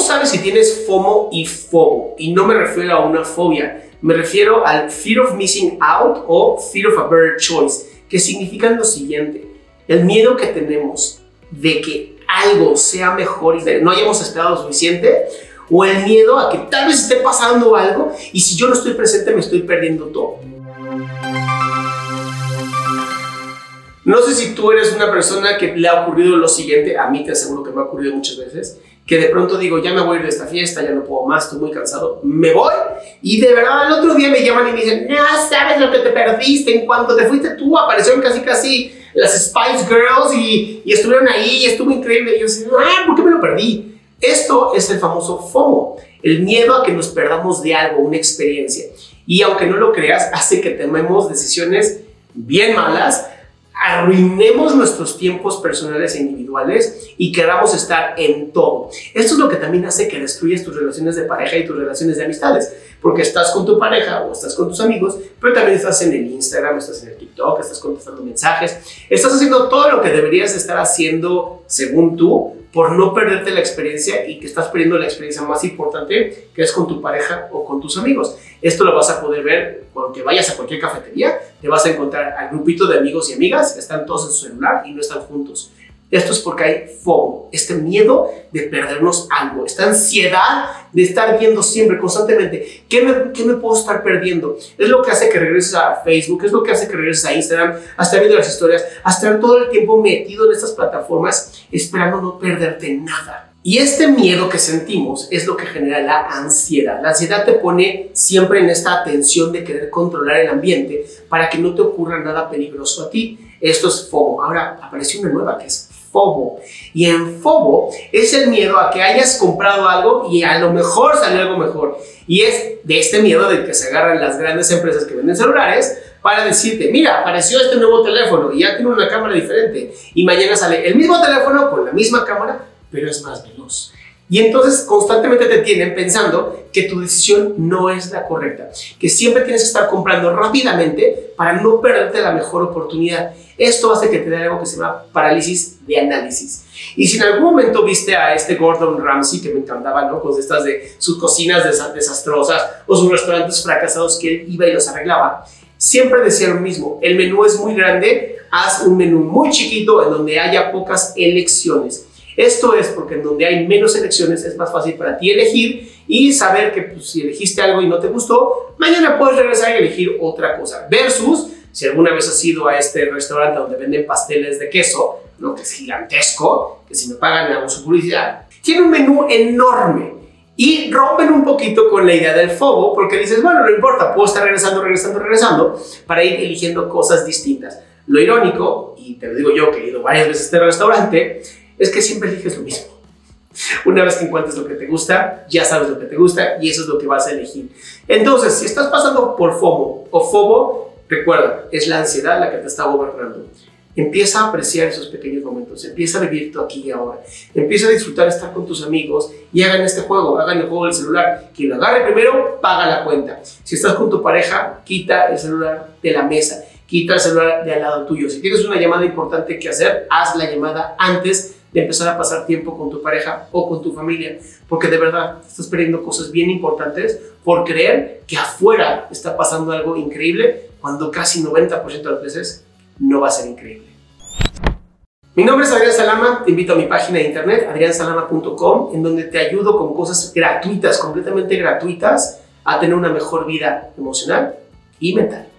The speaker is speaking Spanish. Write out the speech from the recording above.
¿Cómo sabes si tienes FOMO y FOBO? Y no me refiero a una fobia, me refiero al Fear of Missing Out o Fear of a Better Choice, que significan lo siguiente, el miedo que tenemos de que algo sea mejor y no hayamos esperado suficiente, o el miedo a que tal vez esté pasando algo y si yo no estoy presente me estoy perdiendo todo. No sé si tú eres una persona que le ha ocurrido lo siguiente, a mí te aseguro que me ha ocurrido muchas veces, que de pronto digo, ya me voy a de esta fiesta, ya no puedo más, estoy muy cansado, me voy y de verdad el otro día me llaman y me dicen, no sabes lo que te perdiste, en cuanto te fuiste tú aparecieron casi casi las Spice Girls y, y estuvieron ahí y estuvo increíble. Y yo decía, ah, ¿por qué me lo perdí? Esto es el famoso FOMO, el miedo a que nos perdamos de algo, una experiencia. Y aunque no lo creas, hace que tomemos decisiones bien malas, arruinemos nuestros tiempos personales e individuales y queramos estar en todo. Esto es lo que también hace que destruyas tus relaciones de pareja y tus relaciones de amistades, porque estás con tu pareja o estás con tus amigos, pero también estás en el Instagram, estás en el TikTok, estás contestando mensajes, estás haciendo todo lo que deberías estar haciendo según tú, por no perderte la experiencia y que estás perdiendo la experiencia más importante, que es con tu pareja o con tus amigos. Esto lo vas a poder ver cuando vayas a cualquier cafetería, te vas a encontrar al grupito de amigos y amigas, están todos en su celular y no están juntos. Esto es porque hay FOMO, este miedo de perdernos algo, esta ansiedad de estar viendo siempre, constantemente, ¿qué me, ¿qué me, puedo estar perdiendo? Es lo que hace que regreses a Facebook, es lo que hace que regreses a Instagram, a estar viendo las historias, a estar todo el tiempo metido en estas plataformas esperando no perderte nada. Y este miedo que sentimos es lo que genera la ansiedad. La ansiedad te pone siempre en esta atención de querer controlar el ambiente para que no te ocurra nada peligroso a ti. Esto es FOMO. Ahora apareció una nueva que es FOBO. Y en FOBO es el miedo a que hayas comprado algo y a lo mejor sale algo mejor. Y es de este miedo de que se agarran las grandes empresas que venden celulares para decirte, mira, apareció este nuevo teléfono y ya tiene una cámara diferente. Y mañana sale el mismo teléfono con la misma cámara, pero es más veloz. Y entonces constantemente te tienen pensando que tu decisión no es la correcta, que siempre tienes que estar comprando rápidamente para no perderte la mejor oportunidad. Esto hace que te dé algo que se llama parálisis de análisis. Y si en algún momento viste a este Gordon Ramsay, que me encantaba, ¿no? Con estas de sus cocinas desastrosas o sus restaurantes fracasados que él iba y los arreglaba, siempre decía lo mismo, el menú es muy grande, haz un menú muy chiquito en donde haya pocas elecciones. Esto es porque en donde hay menos elecciones es más fácil para ti elegir y saber que pues, si elegiste algo y no te gustó, mañana puedes regresar y elegir otra cosa. Versus, si alguna vez has ido a este restaurante donde venden pasteles de queso, ¿no? que es gigantesco, que si me pagan hago su publicidad, tiene un menú enorme. Y rompen un poquito con la idea del fobo porque dices, bueno, no importa, puedo estar regresando, regresando, regresando para ir eligiendo cosas distintas. Lo irónico, y te lo digo yo que he ido varias veces a este restaurante, es que siempre eliges lo mismo. Una vez que encuentres lo que te gusta, ya sabes lo que te gusta y eso es lo que vas a elegir. Entonces, si estás pasando por FOMO o FOBO, recuerda, es la ansiedad la que te está gobernando. Empieza a apreciar esos pequeños momentos, empieza a vivir tú aquí y ahora, empieza a disfrutar estar con tus amigos y hagan este juego, hagan el juego del celular. Quien lo agarre primero, paga la cuenta. Si estás con tu pareja, quita el celular de la mesa, quita el celular de al lado tuyo. Si tienes una llamada importante que hacer, haz la llamada antes de empezar a pasar tiempo con tu pareja o con tu familia, porque de verdad estás perdiendo cosas bien importantes por creer que afuera está pasando algo increíble cuando casi 90% de las veces no va a ser increíble. Mi nombre es Adrián Salama, te invito a mi página de internet adriansalama.com en donde te ayudo con cosas gratuitas, completamente gratuitas, a tener una mejor vida emocional y mental.